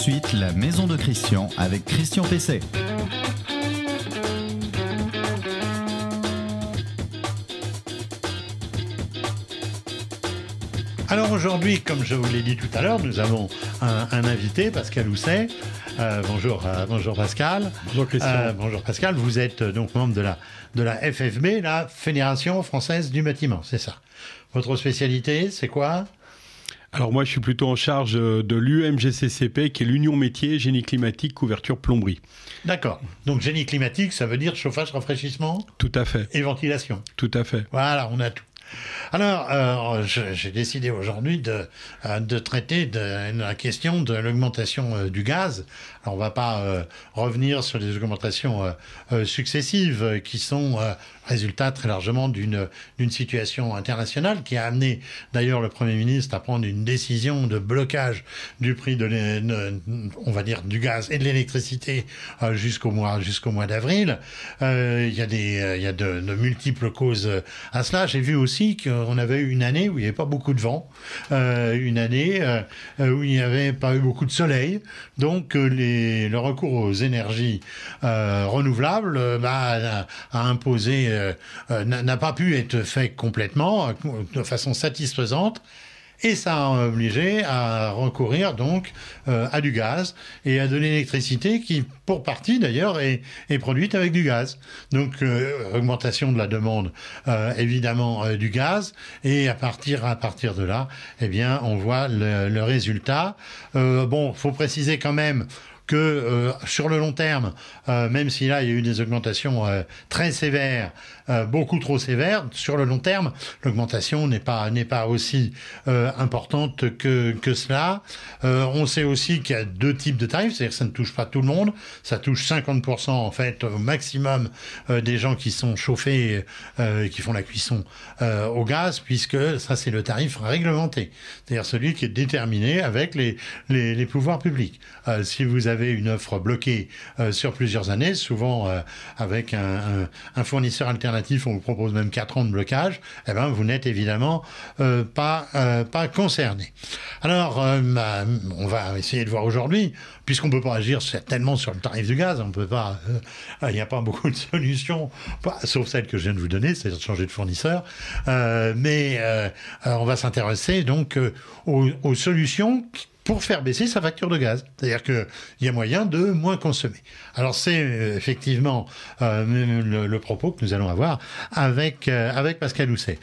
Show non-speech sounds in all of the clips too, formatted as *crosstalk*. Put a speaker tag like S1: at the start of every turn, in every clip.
S1: suite la maison de Christian avec Christian PC.
S2: Alors aujourd'hui, comme je vous l'ai dit tout à l'heure, nous avons un, un invité, Pascal Housset. Euh, bonjour, euh, bonjour Pascal.
S3: Bonjour Christian.
S2: Euh, bonjour Pascal. Vous êtes donc membre de la de la FFB, la Fédération française du bâtiment, c'est ça. Votre spécialité, c'est quoi?
S3: Alors moi, je suis plutôt en charge euh, de l'UMGCCP, qui est l'Union métier génie climatique couverture plomberie.
S2: D'accord. Donc génie climatique, ça veut dire chauffage, rafraîchissement
S3: Tout à fait,
S2: et ventilation.
S3: tout à fait.
S2: Voilà, on a tout. Alors, euh, j'ai décidé aujourd'hui de, euh, de traiter de la question de l'augmentation euh, du gaz. Alors, on va pas euh, revenir sur les augmentations successives qui sont résultat très largement d'une situation internationale qui a amené d'ailleurs le Premier ministre à prendre une décision de blocage du prix de, on va dire, du gaz et de l'électricité euh, jusqu'au mois jusqu'au mois d'avril. Euh, Il y a des il y a de, multiples causes à cela. J'ai vu aussi qu'on avait eu une année où il n'y avait pas beaucoup de vent, euh, une année où il n'y avait pas eu beaucoup de soleil. Donc les, le recours aux énergies renouvelables bah, a imposé, euh, euh, n'a pas pu être fait complètement, euh, de façon satisfaisante. Et ça a obligé à recourir donc à du gaz et à de l'électricité qui, pour partie d'ailleurs, est, produite avec du gaz. Donc augmentation de la demande évidemment du gaz et à partir à partir de là, eh bien on voit le, le résultat. Bon, faut préciser quand même que euh, sur le long terme, euh, même si là il y a eu des augmentations euh, très sévères, euh, beaucoup trop sévères, sur le long terme, l'augmentation n'est pas pas aussi euh, importante que que cela. Euh, on sait aussi qu'il y a deux types de tarifs, c'est-à-dire que ça ne touche pas tout le monde, ça touche 50% en fait au maximum des gens qui sont chauffés, euh, qui font la cuisson au gaz, puisque ça c'est le tarif réglementé, c'est-à-dire celui qui est déterminé avec les les, pouvoirs publics. Si vous avez une offre bloquée sur plusieurs années, souvent avec un, un, un fournisseur alternatif, on vous propose même 4 ans de blocage, eh ben vous n'êtes évidemment euh, pas euh, pas concerné. Alors, euh, bah, on va essayer de voir aujourd'hui, puisqu'on peut pas agir certainement sur le tarif du gaz, on peut pas, il n'y a pas beaucoup de solutions, sauf celle que je viens de vous donner, c'est-à-dire de changer de fournisseur. Mais on va s'intéresser donc aux, aux solutions qui- pour faire baisser sa facture de gaz. C'est-à-dire qu'il y a moyen de moins consommer. Alors c'est euh, effectivement euh, le, propos que nous allons avoir avec, euh, avec Pascal Housset.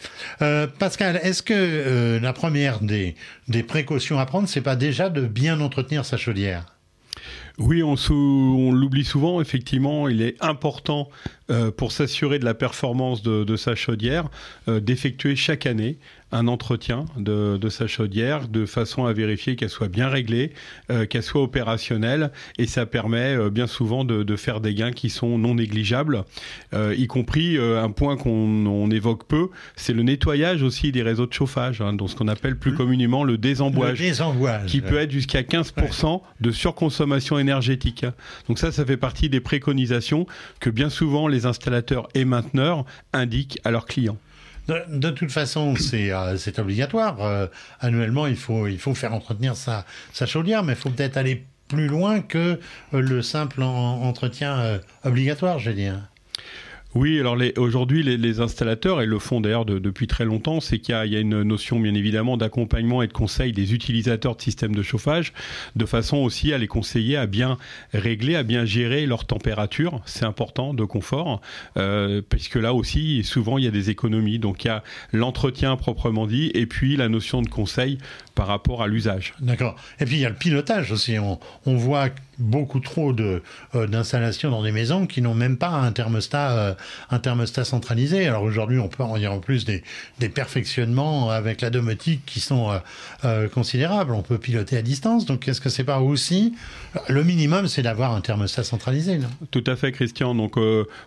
S2: Pascal, est-ce que la première des, des précautions à prendre, c'est pas déjà de bien entretenir sa chaudière?
S3: Oui, on, l'oublie souvent, effectivement, il est important pour s'assurer de la performance de, sa chaudière d'effectuer chaque année un entretien de, de sa chaudière de façon à vérifier qu'elle soit bien réglée, euh, qu'elle soit opérationnelle et ça permet euh, bien souvent de, de faire des gains qui sont non négligeables, euh, y compris un point qu'on on évoque peu, c'est le nettoyage aussi des réseaux de chauffage, hein, donc ce qu'on appelle plus communément le
S2: Le
S3: désembouage
S2: désembouage.
S3: qui peut être jusqu'à 15% de surconsommation énergétique. Donc ça, ça fait partie des préconisations que bien souvent les installateurs et mainteneurs indiquent à leurs clients.
S2: De, toute façon, c'est euh, obligatoire. Euh, annuellement, il faut, il faut faire entretenir sa, chaudière, mais il faut peut-être aller plus loin que euh, le simple en- entretien obligatoire, je vais dire.
S3: Oui, alors aujourd'hui, les, installateurs, et le font d'ailleurs de- depuis très longtemps, c'est qu'il y, a- une notion bien évidemment d'accompagnement et de conseil des utilisateurs de systèmes de chauffage, de façon aussi à les conseiller à bien régler, à bien gérer leur température, c'est important, de confort, euh, parce que là aussi, souvent, il y a des économies. Donc il y a l'entretien proprement dit, et puis la notion de conseil par rapport à l'usage.
S2: D'accord. Et puis il y a le pilotage aussi. On voit beaucoup trop de euh, d'installations dans des maisons qui n'ont même pas un thermostat euh, un thermostat centralisé. Alors aujourd'hui, on peut en dire en plus des, des perfectionnements avec la domotique qui sont euh, considérables. On peut piloter à distance. Donc est-ce que c'est pas aussi le minimum, c'est d'avoir un thermostat centralisé
S3: Tout à fait, Christian. Donc,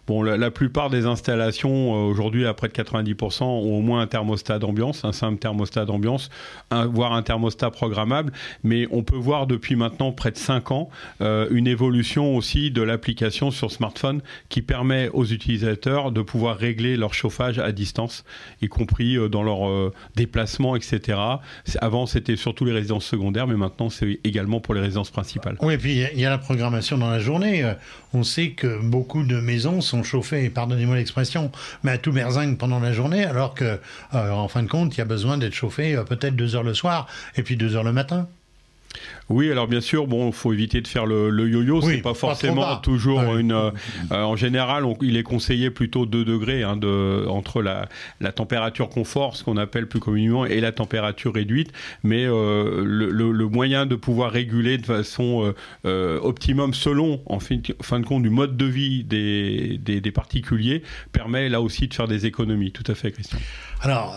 S3: bon, la, la plupart des installations aujourd'hui, à près de 90%, ont au moins un thermostat d'ambiance, un simple thermostat d'ambiance, voire un thermostat programmable. Mais on peut voir depuis maintenant près de 5 ans une évolution aussi de l'application sur smartphone qui permet aux utilisateurs de pouvoir régler leur chauffage à distance, y compris dans leur déplacement, etc. Avant, c'était surtout les résidences secondaires, mais maintenant, c'est également pour les résidences principales.
S2: Oui, et puis il y a la programmation dans la journée. On sait que beaucoup de maisons sont chauffées, pardonnez-moi l'expression, mais à tout berzingue pendant la journée, alors que, en fin de compte, il y a besoin d'être chauffé peut-être deux heures le soir et puis deux heures le matin.
S3: Oui, alors bien sûr, bon, faut éviter de faire le, yo-yo. c'est pas forcément toujours une. Euh, en général, il est conseillé plutôt 2 degrés hein, de, entre la, la, température confort, ce qu'on appelle plus communément, et la température réduite. Mais euh, le, moyen de pouvoir réguler de façon euh, optimum, selon en fin, fin, de compte du mode de vie des, des, des, particuliers, permet là aussi de faire des économies. Tout à fait, Christian.
S2: Alors.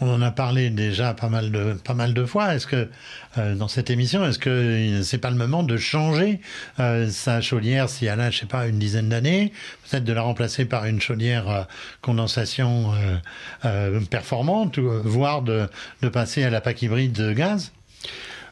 S2: On en a parlé déjà pas mal de, pas mal de fois. Est-ce que euh, dans cette émission, est-ce que c'est pas le moment de changer euh, sa chaudière si elle a, je sais pas, une dizaine d'années, peut-être de la remplacer par une chaudière euh, condensation performante, voire de, de passer à la PAC hybride de gaz?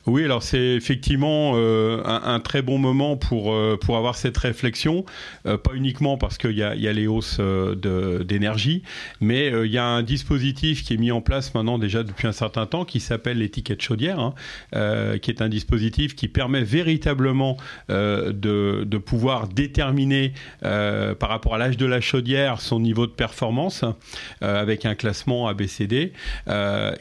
S3: Oui, alors c'est effectivement euh, un, très bon moment pour, euh, pour avoir cette réflexion, euh, pas uniquement parce qu'il y a, y a les hausses d'énergie, mais il y a un dispositif qui est mis en place maintenant déjà depuis un certain temps qui s'appelle l'étiquette chaudière, hein, qui est un dispositif qui permet véritablement de, de, pouvoir déterminer par rapport à l'âge de la chaudière son niveau de performance avec un classement ABCD,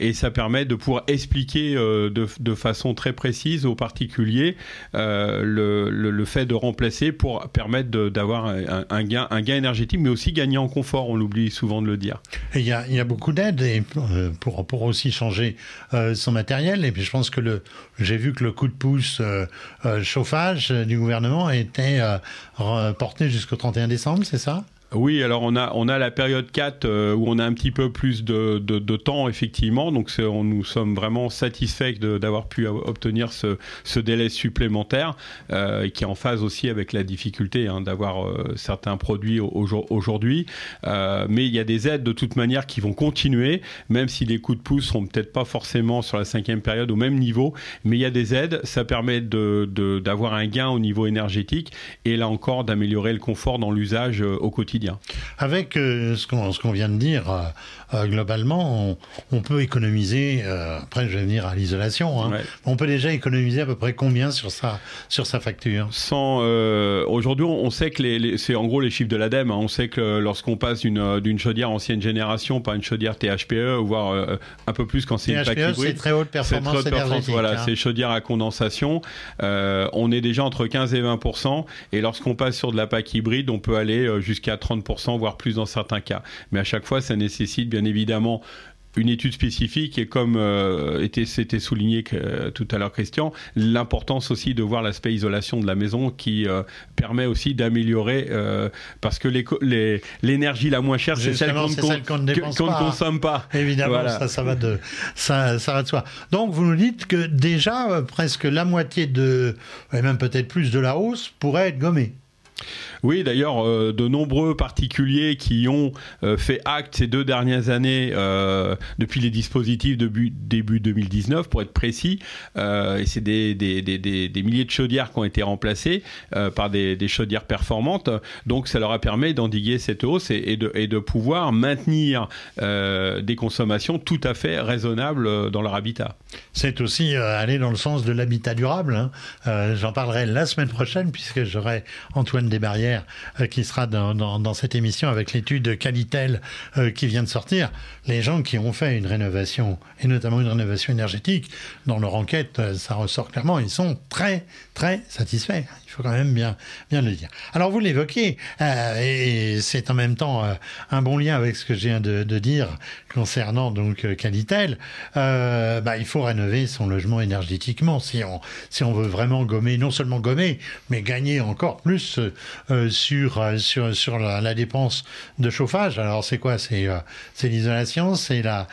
S3: et ça permet de pouvoir expliquer de, de façon très précise aux particuliers euh, le, le, fait de remplacer pour permettre d'avoir un, gain, un gain énergétique, mais aussi gagner en confort, on l'oublie souvent de le dire.
S2: Il y a, y a, beaucoup d'aides euh, pour, pour aussi changer euh, son matériel, et puis je pense que j'ai vu que le coup de pouce chauffage du gouvernement était porté jusqu'au 31 décembre, c'est ça?
S3: Oui, alors on a, on a la période 4 euh, où on a un petit peu plus de, de, temps, effectivement. Donc on, nous sommes vraiment satisfaits d'avoir pu obtenir ce, ce délai supplémentaire euh, qui est en phase aussi avec la difficulté hein, d'avoir euh, certains produits aujourd'hui. mais il y a des aides de toute manière qui vont continuer, même si les coups de pouce seront peut-être pas forcément sur la cinquième période au même niveau. Mais il y a des aides, ça permet d'avoir un gain au niveau énergétique et là encore d'améliorer le confort dans l'usage au quotidien.
S2: Avec euh, ce qu'on vient de dire, euh, euh, globalement, on, peut économiser, après je vais venir à l'isolation, hein, on peut déjà économiser à peu près combien sur sa, sur sa facture?
S3: Sans, Aujourd'hui, on sait que c'est en gros les chiffres de l'ADEME, hein. on sait que lorsqu'on passe d'une chaudière ancienne génération par une chaudière THPE, voire un peu plus quand c'est une
S2: THPE, c'est très haute performance énergétique.
S3: Voilà, hein. c'est chaudière à condensation. on est déjà entre 15 et 20% et lorsqu'on passe sur de la PAC hybride, on peut aller jusqu'à 30%, voire plus dans certains cas. Mais à chaque fois, ça nécessite bien évidemment une étude spécifique et comme euh, c'était souligné euh, tout à l'heure Christian, l'importance aussi de voir l'aspect isolation de la maison qui euh, permet aussi d'améliorer parce que l'énergie la moins chère c'est celle qu'on ne, consomme pas.
S2: Évidemment, ça, ça, va de, ça, ça va de soi. Donc vous nous dites que déjà presque la moitié de, et même peut-être plus de la hausse pourrait être gommée.
S3: Oui, d'ailleurs, euh, de nombreux particuliers qui ont euh, fait acte ces deux dernières années euh, depuis les dispositifs début 2019, pour être précis, et c'est des, milliers de chaudières qui ont été remplacées par des, chaudières performantes. Donc, ça leur a permis d'endiguer cette hausse et, de, et, de, pouvoir maintenir des consommations tout à fait raisonnables dans leur habitat.
S2: C'est aussi aller dans le sens de l'habitat durable. Hein. J'en parlerai la semaine prochaine puisque j'aurai Antoine Desbarrières euh, qui sera dans, cette émission avec l'étude Qualitel euh, qui vient de sortir. Les gens qui ont fait une rénovation, et notamment une rénovation énergétique, dans leur enquête, euh, ça ressort clairement, ils sont très, très satisfaits faut quand même bien, bien le dire. Alors vous l'évoquez, euh, et c'est en même temps euh, un bon lien avec ce que je viens de, dire concernant donc euh, Calitel. bah, il faut rénover son logement énergétiquement si on, si on veut vraiment gommer, non seulement gommer, mais gagner encore plus sur, sur, sur la, dépense de chauffage. Alors c'est quoi? C'est c'est l'isolation, c'est la,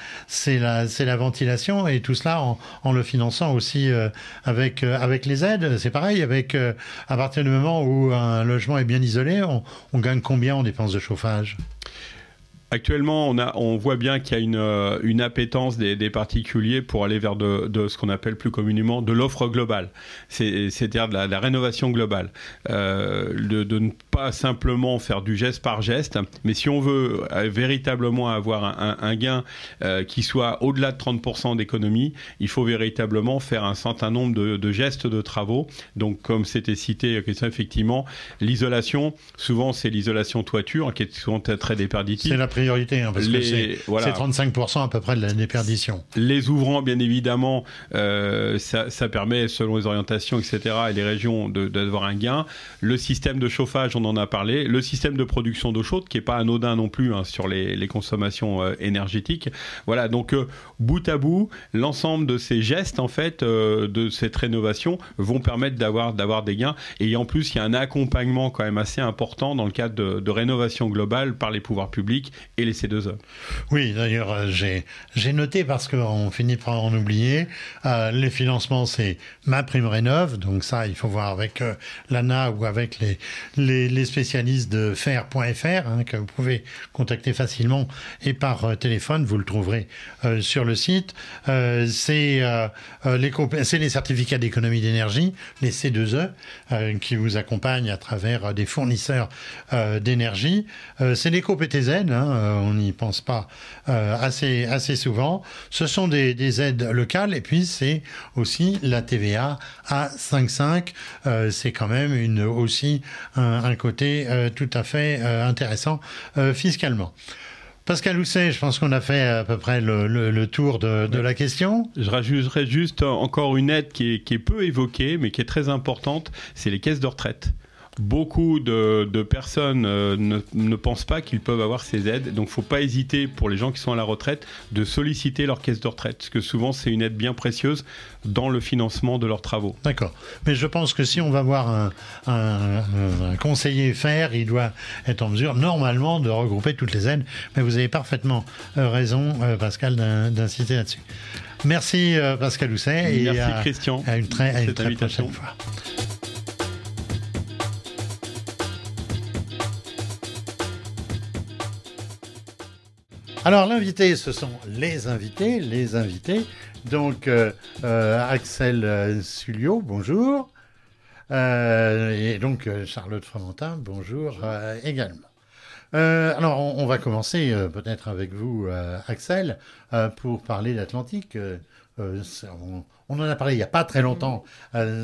S2: la, la ventilation et tout cela en, en le finançant aussi avec, avec les aides. C'est pareil avec à partir du moment où un logement est bien isolé, on, gagne combien en dépenses de chauffage?
S3: Actuellement, on, a, on voit bien qu'il y a une, euh, une appétence des, particuliers pour aller vers de, de ce qu'on appelle plus communément de l'offre globale, c'est-à-dire de, la, rénovation globale. Euh, de, de, pas simplement faire du geste par geste, mais si on veut euh, véritablement avoir un, un, un gain euh, qui soit au-delà de 30% d'économie, il faut véritablement faire un certain nombre de, de gestes de travaux. Donc, comme c'était cité, effectivement, l'isolation, souvent c'est l'isolation toiture qui est souvent très déperditive.
S2: C'est la priorité, hein, parce les, que c'est voilà. 35% à peu près de la déperdition.
S3: Les ouvrants, bien évidemment, euh, ça, ça, permet, selon les orientations, etc., et les régions, d'avoir un gain. Le système de chauffage, on en a parlé. Le système de production d'eau chaude, qui n'est pas anodin non plus hein, sur les, consommations euh, énergétiques. Voilà, donc euh, bout à bout, l'ensemble de ces gestes, en fait, euh, de cette rénovation, vont permettre d'avoir d'avoir des gains. Et en plus, il y a un accompagnement quand même assez important dans le cadre de, rénovation globale par les pouvoirs publics et les C2E.
S2: Oui, d'ailleurs, j'ai noté parce qu'on finit par en oublier, les financements, c'est ma prime rénov, donc ça, il faut voir avec l'ANA ou avec les, les, les, spécialistes de fer.fr, hein, que vous pouvez contacter facilement et par euh, téléphone, vous le trouverez euh, sur le site. c'est les, les certificats d'économie d'énergie, les C2E, qui vous accompagnent à travers des fournisseurs d'énergie. c'est l'éco-PTZ, hein, on n'y pense pas euh, assez, assez souvent. Ce sont des, des, aides locales et puis c'est aussi la TVA à 5,5. Euh, c'est quand même une, aussi un, un côté euh, tout à fait euh, intéressant euh, fiscalement. Pascal Housset, je pense qu'on a fait à peu près le, le, le tour de, de, la question.
S3: Je rajouterais juste encore une aide qui est, qui est peu évoquée, mais qui est très importante, c'est les caisses de retraite beaucoup de, de personnes euh, ne, ne, pensent pas qu'ils peuvent avoir ces aides. Donc, il ne faut pas hésiter pour les gens qui sont à la retraite de solliciter leur caisse de retraite, parce que souvent c'est une aide bien précieuse dans le financement de leurs travaux.
S2: D'accord. Mais je pense que si on va voir un, un, un, conseiller faire, il doit être en mesure normalement de regrouper toutes les aides. Mais vous avez parfaitement euh, raison, euh, Pascal, d'insister là-dessus. Merci Pascal Housset.
S3: Merci et à, Christian.
S2: À une très, à une très prochaine fois. Alors l'invité, ce sont les invités, les invités. Donc euh, euh, Axel Sulio, bonjour. Euh, et donc Charlotte Fromentin, bonjour également. alors on, on, va commencer peut-être avec vous, Axel, pour parler d'Atlantique. On, on, en a parlé il n'y a pas très longtemps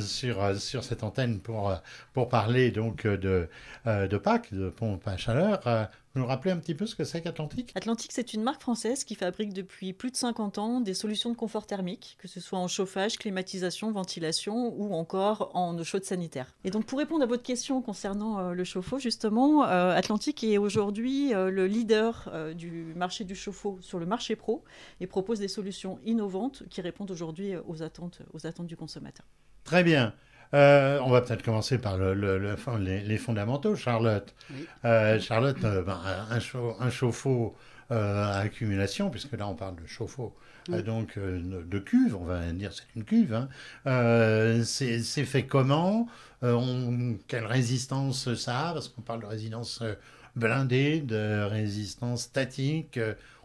S2: sur, sur cette antenne pour, pour parler donc de, de Pâques, de pompe à chaleur. Nous rappelez un petit peu ce que c'est qu'Atlantique?
S4: Atlantique, c'est une marque française qui fabrique depuis plus de 50 ans des solutions de confort thermique, que ce soit en chauffage, climatisation, ventilation ou encore en eau chaude sanitaire. Et donc pour répondre à votre question concernant euh, le chauffe-eau, justement, euh, Atlantique est aujourd'hui euh, le leader du marché du chauffe-eau sur le marché pro et propose des solutions innovantes qui répondent aujourd'hui aux attentes, aux attentes du consommateur.
S2: Très bien. Euh, on va peut-être commencer par le, le, le, les, les, fondamentaux, Charlotte. Oui. Euh, Charlotte, euh, ben, un, un chauffe-eau à accumulation, puisque là on parle de chauffe-eau, oui. donc de cuve, on va dire c'est une cuve. Hein. c'est fait comment? On, Quelle résistance ça a? Parce qu'on parle de résistance blindée, de résistance statique,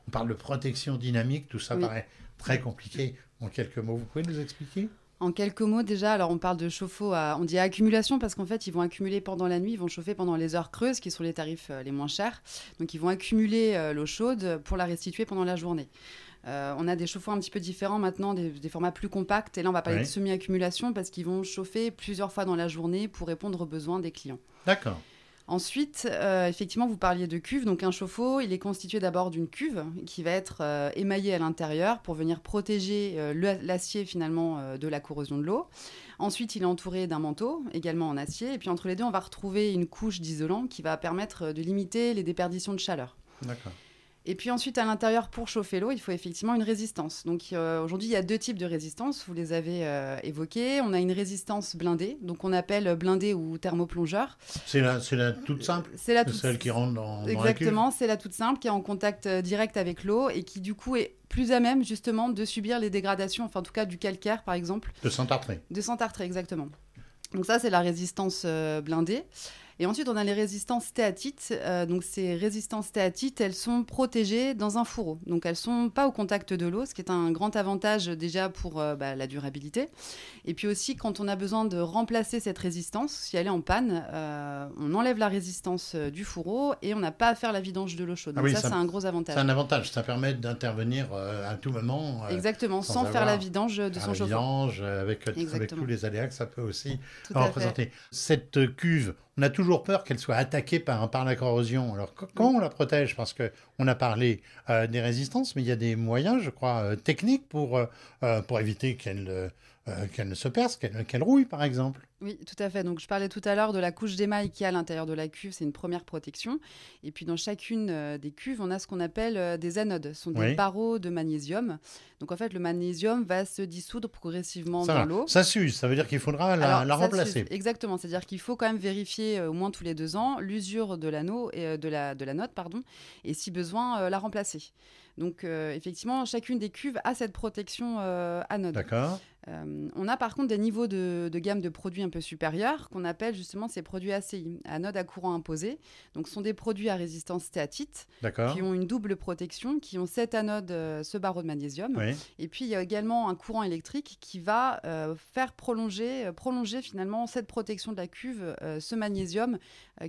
S2: on parle de protection dynamique, tout ça oui. paraît très compliqué. En quelques mots, vous pouvez nous expliquer?
S5: En quelques mots, déjà, alors on parle de chauffe-eau, à, on dit accumulation parce qu'en fait, ils vont accumuler pendant la nuit, ils vont chauffer pendant les heures creuses, qui sont les tarifs euh, les moins chers. Donc, ils vont accumuler euh, l'eau chaude pour la restituer pendant la journée. Euh, on a des chauffe-eau un petit peu différents maintenant, des, des, formats plus compacts. Et là, on va parler de semi-accumulation parce qu'ils vont chauffer plusieurs fois dans la journée pour répondre aux besoins des clients.
S2: D'accord.
S5: Ensuite, euh, effectivement, vous parliez de cuve. Donc, un chauffe-eau, il est constitué d'abord d'une cuve qui va être euh, émaillée à l'intérieur pour venir protéger euh, l'acier finalement de la corrosion de l'eau. Ensuite, il est entouré d'un manteau, également en acier. Et puis, entre les deux, on va retrouver une couche d'isolant qui va permettre de limiter les déperditions de chaleur.
S2: D'accord.
S5: Et puis ensuite, à l'intérieur, pour chauffer l'eau, il faut effectivement une résistance. Donc euh, aujourd'hui, il y a deux types de résistance, vous les avez euh, évoqués. On a une résistance blindée, donc on appelle blindée ou thermoplongeur.
S2: C'est la, la toute simple
S5: C'est la toute
S2: celle qui rentre dans,
S5: Exactement, c'est la toute simple qui est en contact euh, direct avec l'eau et qui du coup est plus à même justement de subir les dégradations, enfin en tout cas du calcaire par exemple.
S2: De s'entartrer.
S5: De s'entartrer, exactement. Donc ça, c'est la résistance euh, blindée. Et ensuite, on a les résistances stéatites. Euh, donc, ces résistances stéatites, elles sont protégées dans un fourreau. Donc, elles sont pas au contact de l'eau, ce qui est un grand avantage déjà pour euh, bah, la durabilité. Et puis aussi, quand on a besoin de remplacer cette résistance, si elle est en panne, euh, on enlève la résistance du fourreau et on n'a pas à faire la vidange de l'eau chaude.
S2: Ah
S5: Donc
S2: oui,
S5: ça,
S2: ça-
S5: c'est un gros avantage.
S2: C'est un avantage, ça permet d'intervenir à tout moment.
S5: Exactement,
S2: sans
S5: sans, faire la vidange de son
S2: la
S5: chauffe-eau.
S2: vidange, avec, avec tous les aléas que ça peut aussi représenter. Cette cuve, on a toujours peur qu'elle soit attaquée par, la corrosion. Alors, comment on la protège? Parce que on a parlé euh, des résistances, mais il y a des moyens, je crois, euh, techniques pour, euh, pour éviter qu'elle euh, qu'elle ne se perce, qu'elle rouille, par exemple.
S5: Oui, tout à fait. Donc, je parlais tout à l'heure de la couche d'émail qui est à l'intérieur de la cuve. C'est une première protection. Et puis, dans chacune euh, des cuves, on a ce qu'on appelle euh, des anodes. Ce sont des
S2: Oui.
S5: barreaux de magnésium. Donc, en fait, le magnésium va se dissoudre progressivement
S2: Ça,
S5: dans l'eau.
S2: ça s'use, ça veut dire qu'il faudra la,
S5: Alors,
S2: la
S5: ça
S2: remplacer.
S5: Exactement. C'est-à-dire qu'il faut quand même vérifier au moins tous les deux ans l'usure de l'anneau et de la de la note, pardon, et si besoin la remplacer. Donc euh, effectivement, chacune des cuves a cette protection euh, anode.
S2: D'accord
S5: Euh, on a par contre des niveaux de, de gamme de produits un peu supérieurs qu'on appelle justement ces produits ACI, anode à courant imposé. Donc ce sont des produits à résistance stéatite qui ont une double protection, qui ont cette anode, euh, ce barreau de magnésium.
S2: Oui.
S5: Et puis il y a également un courant électrique qui va euh, faire prolonger, prolonger finalement cette protection de la cuve, ce magnésium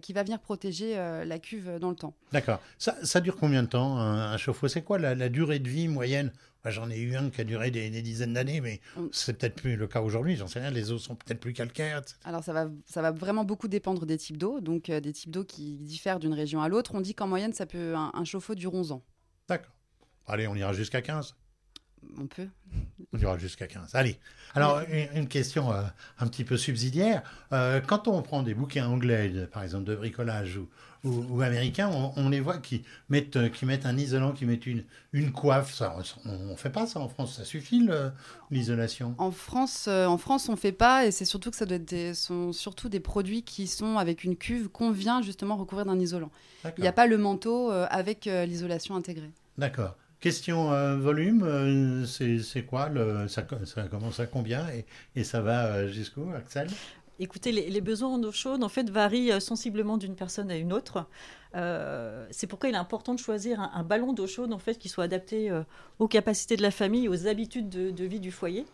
S5: qui va venir protéger euh, la cuve dans le temps.
S2: D'accord. Ça, ça dure combien de temps un, un chauffe-eau? C'est quoi la, la durée de vie moyenne? J'en ai eu un qui a duré des, des dizaines d'années, mais
S5: Mm.
S2: c'est peut-être plus le cas aujourd'hui. J'en sais rien. Les eaux sont peut-être plus calcaires. etc.
S5: Alors ça va, ça va vraiment beaucoup dépendre des types d'eau, donc euh, des types d'eau qui diffèrent d'une région à l'autre. On dit qu'en moyenne, ça peut un, un chauffe-eau dure 11 ans.
S2: D'accord. Allez, on ira jusqu'à 15.
S5: On peut.
S2: On ira jusqu'à 15. Allez. Alors, une, une question euh, un petit peu subsidiaire. Euh, quand on prend des bouquins anglais, de- par exemple, de bricolage ou, ou, ou américains, on, on les voit qui mettent, euh, qui mettent un isolant, qui mettent une, une coiffe. Ça, on ne fait pas ça en France. Ça suffit, l'isolation?
S5: En France, euh, en France, on fait pas, et c'est surtout que ça doit être des, sont surtout des produits qui sont avec une cuve qu'on vient justement recouvrir d'un isolant. Il n'y a pas le manteau avec l'isolation intégrée.
S2: D'accord. Question euh, volume, euh, c'est quoi le, ça, co- ça commence à combien et, et ça va euh, jusqu'où, Axel?
S4: Écoutez, les, les besoins en eau chaude, en fait, varient sensiblement d'une personne à une autre. Euh, c'est pourquoi il est important de choisir un, un ballon d'eau chaude, en fait, qui soit adapté euh, aux capacités de la famille, aux habitudes de, de vie du foyer.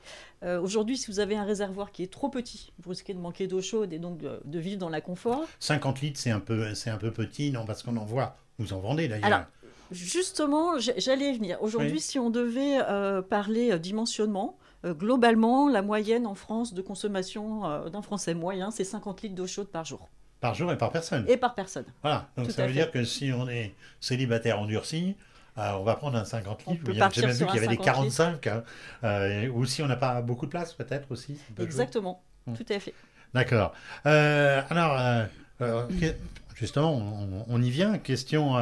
S4: Euh, Aujourd'hui, si vous avez un réservoir qui est trop petit, vous risquez de manquer d'eau chaude et donc de, de vivre dans l'inconfort.
S2: 50 litres, c'est un, peu, un peu petit, non Parce qu'on en voit. Vous en vendez d'ailleurs.
S4: Justement, j'allais y venir. Aujourd'hui,
S2: Oui.
S4: si on devait euh, parler euh, dimensionnement, euh, globalement, la moyenne en France de consommation euh, d'un Français moyen, c'est 50 litres d'eau chaude par jour
S2: Par jour et par personne.
S4: et par personne.
S2: Voilà. Donc
S4: Tout
S2: ça veut
S4: fait.
S2: dire que si on est célibataire endurci, euh, on va prendre un 50
S4: On
S2: litres. J'ai même vu qu'il y avait des
S4: 50 litres.
S2: 45. hein. Euh, ou si on n'a pas beaucoup de place, peut-être aussi. peut.
S4: Exactement,
S2: Mm.
S4: tout à fait.
S2: D'accord. Euh, alors, justement, on, on y vient. Question,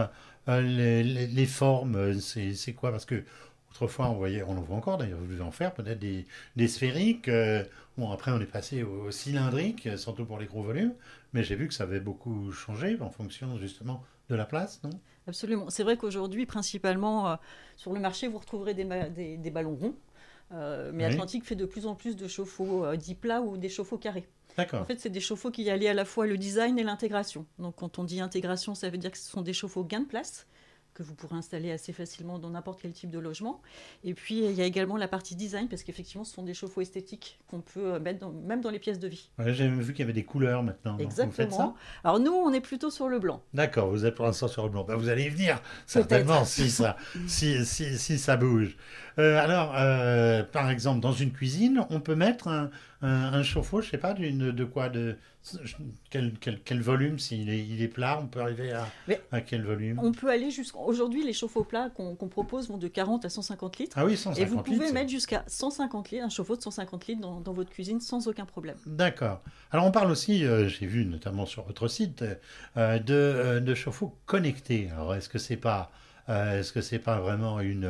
S2: les, les- les formes, euh, c'est quoi? Parce que autrefois, on voyait, on en voit encore d'ailleurs, vous en faire peut-être des, des sphériques. euh, bon, après, on est passé au, au cylindrique, euh, surtout pour les gros volumes. Mais j'ai vu que ça avait beaucoup changé en fonction justement de la place, non?
S4: Absolument. C'est vrai qu'aujourd'hui, principalement, euh, sur le marché, vous retrouverez des, ma- des- des ballons ronds. Euh, mais
S2: Oui.
S4: Atlantique fait de plus en plus de chauffe-eau euh, dits plats ou des chauffe-eau carrés.
S2: D'accord.
S4: En fait, c'est des chauffe-eau qui allient à la fois le design et l'intégration. Donc, quand on dit intégration, ça veut dire que ce sont des chauffe-eau gain de place que vous pourrez installer assez facilement dans n'importe quel type de logement. Et puis, il y a également la partie design, parce qu'effectivement, ce sont des chauffe-eau esthétiques qu'on peut euh, mettre dans- même dans les pièces de vie.
S2: Ouais, J'ai vu qu'il y avait des couleurs maintenant. non Vous faites ça?
S4: Exactement. Alors, nous, on est plutôt sur le blanc.
S2: D'accord, vous êtes pour l'instant sur le blanc. Ben, vous allez y venir, certainement, si ça, si, si, si ça bouge. Euh, alors, euh, par exemple, dans une cuisine, on peut mettre un, un, un chauffe-eau, je sais pas, d'une- de quoi de, quel, quel, quel volume, s'il est, il est plat, on peut arriver à, quel volume?
S4: On peut aller jusqu'à... Aujourd'hui, les chauffe-eau plats qu'on qu'on propose vont de 40 à 150 litres.
S2: Ah oui, 150
S4: Et vous pouvez
S2: litres,
S4: mettre jusqu'à 150 litres, un chauffe-eau de 150 litres dans, dans votre cuisine sans aucun problème.
S2: D'accord. Alors on parle aussi, euh, j'ai vu notamment sur votre site, euh, de, euh, de chauffe-eau connectés. Alors est-ce que c'est pas, est-ce que c'est pas vraiment une,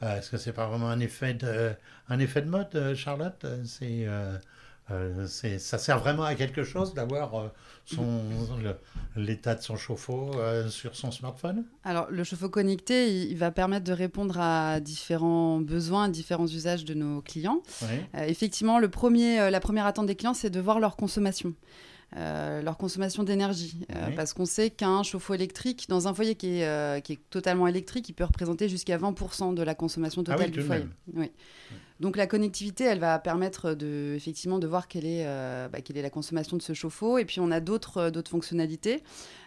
S2: est-ce que c'est pas vraiment un effet de, un effet de mode, euh, Charlotte? C'est, euh, euh, c'est, ça sert vraiment à quelque chose d'avoir euh, son, l'état de son chauffe-eau euh, sur son smartphone?
S5: Alors, le chauffe-eau connecté, il, il va permettre de répondre à différents besoins, différents usages de nos clients.
S2: Oui.
S5: Euh, effectivement, le premier, euh, la première attente des clients, c'est de voir leur consommation. Leur consommation d'énergie.
S2: Oui.
S5: parce qu'on sait qu'un chauffe-eau électrique, dans un foyer qui est, qui est totalement électrique, il peut représenter jusqu'à 20% de la consommation
S2: Ah
S5: totale
S2: oui,
S5: du foyer. Donc la connectivité, elle va permettre de, effectivement de voir quelle est, euh, bah, quelle est la consommation de ce chauffe-eau. Et puis on a d'autres euh, fonctionnalités,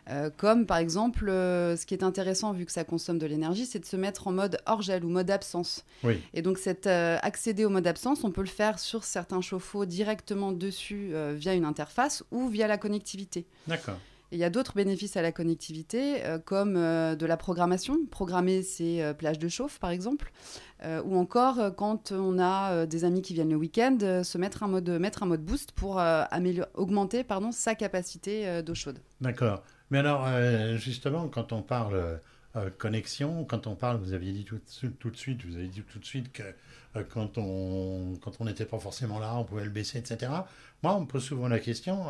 S5: euh, comme par exemple, euh, ce qui est intéressant vu que ça consomme de l'énergie, c'est de se mettre en mode hors gel ou mode absence.
S2: Oui.
S5: Et donc euh, accéder au mode absence, on peut le faire sur certains chauffe-eau directement dessus via une interface ou via la connectivité.
S2: D'accord.
S5: Il y a d'autres bénéfices à la connectivité, euh, comme euh, de la programmation. Programmer ses euh, plages de chauffe, par exemple. Ou encore, quand on a des amis qui viennent le week-end, se mettre un mode, mettre un mode boost pour augmenter pardon, sa capacité d'eau chaude.
S2: D'accord. Mais alors, justement, quand on parle connexion, quand on parle, vous aviez dit tout, tout de suite, vous avez dit tout de suite que quand on quand on n'était pas forcément là, on pouvait le baisser, etc. Moi, on me pose souvent la question,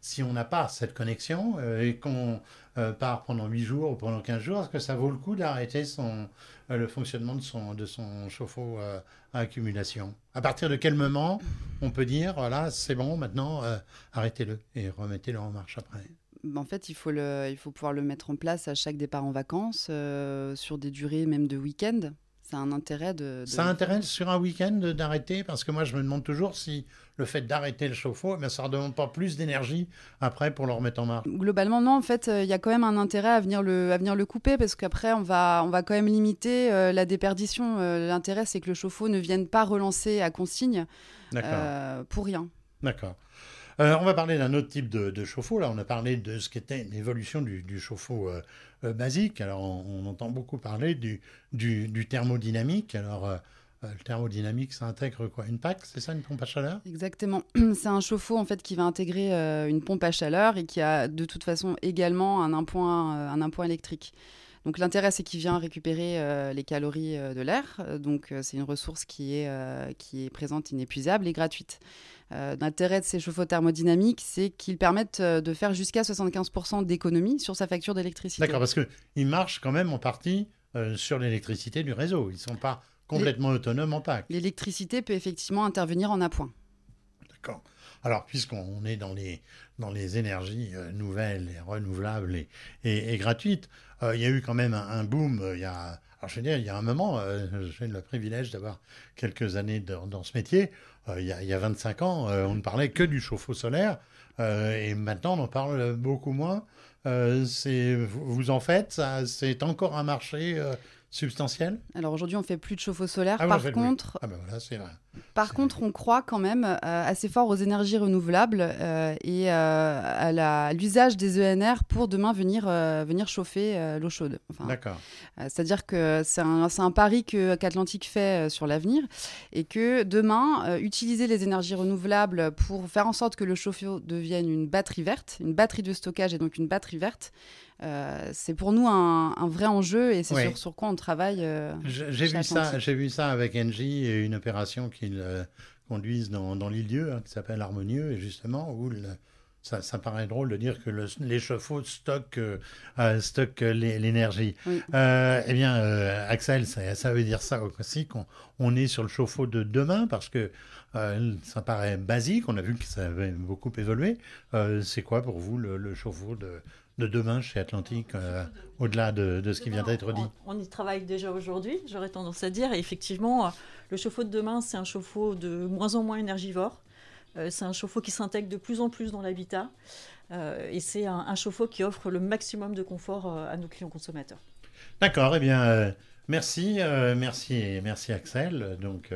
S2: si on n'a pas cette connexion euh, et qu'on euh, part pendant 8 jours ou pendant 15 jours, est-ce que ça vaut le coup d'arrêter son, euh, le fonctionnement de son, de son chauffe-eau à accumulation? À partir de quel moment on peut dire, voilà, c'est bon, maintenant, arrêtez-le et remettez-le en marche après?
S5: En fait, il faut, le, il faut pouvoir le mettre en place à chaque départ en vacances, sur des durées même de week-end. Ça a un intérêt de... de-
S2: Ça intéresse sur un week-end d'arrêter Parce que moi, je me demande toujours si le fait d'arrêter le chauffe-eau, eh bien, ça ne redemande pas plus d'énergie après pour le remettre en marche.
S5: Globalement, non. En fait, euh, il y a quand même un intérêt à venir le, à venir le couper parce qu'après, on va, on va quand même limiter euh, la déperdition. Euh, L'intérêt, c'est que le chauffe-eau ne vienne pas relancer à consigne pour rien.
S2: D'accord. Euh, on va parler d'un autre type de, de chauffe-eau. Là, on a parlé de ce qu'était l'évolution du, du chauffe-eau euh, euh, basique. Alors, on, entend beaucoup parler du, du, thermodynamique. Alors, le thermodynamique, ça intègre quoi? Une PAC, c'est ça, une pompe à chaleur?
S5: Exactement. *clears throat* C'est un chauffe-eau en fait qui va intégrer une pompe à chaleur et qui a de toute façon également un appoint, euh, un appoint électrique. Donc l'intérêt c'est qu'il vient récupérer euh, les calories euh, de l'air. Euh, Donc euh, c'est une ressource qui est, qui est présente, inépuisable et gratuite. L'intérêt de ces chauffe-eau thermodynamiques, c'est qu'ils permettent de faire jusqu'à 75% d'économie sur sa facture d'électricité.
S2: D'accord, parce qu'ils marchent quand même en partie sur l'électricité du réseau. Ils ne sont pas complètement autonomes en PAC.
S5: L'électricité peut effectivement intervenir en appoint.
S2: D'accord. Alors, puisqu'on est dans les, énergies euh, nouvelles et renouvelables et, gratuites, euh, il y a eu quand même un, boom. euh, il y a, alors, je veux dire, il y a un moment, j'ai le privilège d'avoir quelques années dans, ce métier. Il, y a, il y a 25 ans, on ne parlait que du chauffe-eau solaire. et maintenant, on en parle beaucoup moins. Vous, en faites? C'est encore un marché euh, substantiel
S5: Alors aujourd'hui, on fait plus de chauffe-eau solaire.
S2: Ah,
S5: Par contre,
S2: Ah ben voilà.
S5: Par contre, on croit quand même euh, assez fort aux énergies renouvelables euh, et euh, à l'usage des ENR pour demain venir, venir chauffer l'eau chaude. Enfin,
S2: D'accord.
S5: C'est-à-dire que c'est un, un pari que qu'Atlantique fait sur l'avenir et que demain, utiliser les énergies renouvelables pour faire en sorte que le chauffe-eau devienne une batterie verte, une batterie de stockage et donc une batterie verte, euh, c'est pour nous un, un vrai enjeu et c'est
S2: Oui.
S5: sur, sur quoi on travaille. euh,
S2: J'ai vu ça, j'ai vu ça avec Engie et une opération qu'ils euh, conduisent dans, dans l'île-dieu, hein, qui s'appelle Harmonieux, et justement où le- ça, ça paraît drôle de dire que chauffe-eau stockent, euh, l'é- l'énergie.
S5: Oui.
S2: Eh bien, Axel, ça, ça veut dire ça aussi qu'on on est sur le chauffe-eau de demain parce que euh, ça paraît basique. On a vu que ça avait beaucoup évolué. Euh, C'est quoi pour vous le, le chauffe-eau de, de demain chez Atlantique, euh, au-delà de, de ce qui vient d'être dit
S4: On, on y travaille déjà aujourd'hui, j'aurais tendance à dire. Et effectivement, euh, le chauffe-eau de demain, c'est un chauffe-eau de moins en moins énergivore. Euh, c'est un chauffe-eau qui s'intègre de plus en plus dans l'habitat. Euh, et c'est un, un chauffe-eau qui offre le maximum de confort à nos clients consommateurs.
S2: D'accord, eh bien, merci, merci, merci Axel, donc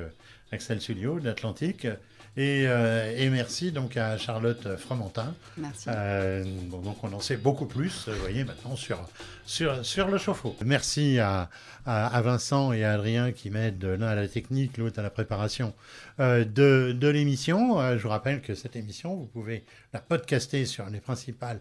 S2: Axel Sulio d'Atlantique, et, euh, et merci donc à Charlotte Fromentin.
S5: Merci.
S2: Euh, bon, donc on en sait beaucoup plus, euh, vous voyez, maintenant sur, sur, sur le chauffe-eau. Merci à, à, à Vincent et à Adrien qui m'aident l'un à la technique, l'autre à la préparation euh, de, de l'émission. Je vous rappelle que cette émission, vous pouvez la podcaster sur les principales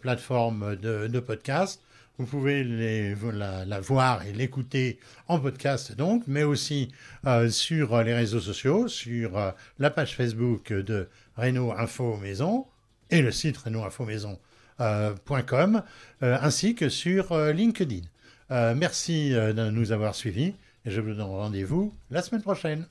S2: plateformes de, de podcast. Vous pouvez la, voir et l'écouter en podcast donc, mais aussi euh, sur les réseaux sociaux, sur euh, la page Facebook de Renault Info Maison et le site renaultinfomaison.com, euh, ainsi que sur euh, LinkedIn. Euh, merci euh, de nous avoir suivis et je vous donne rendez-vous la semaine prochaine.